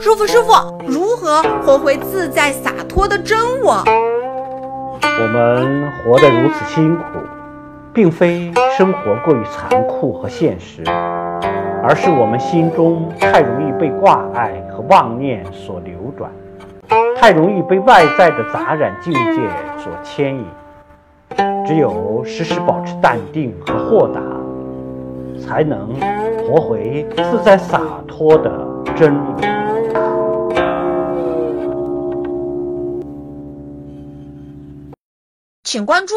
师傅，师傅，如何活回自在洒脱的真我？我们活得如此辛苦，并非生活过于残酷和现实，而是我们心中太容易被挂碍和妄念所流转，太容易被外在的杂染境界所牵引。只有时时保持淡定和豁达，才能活回自在洒脱的真我。请关注。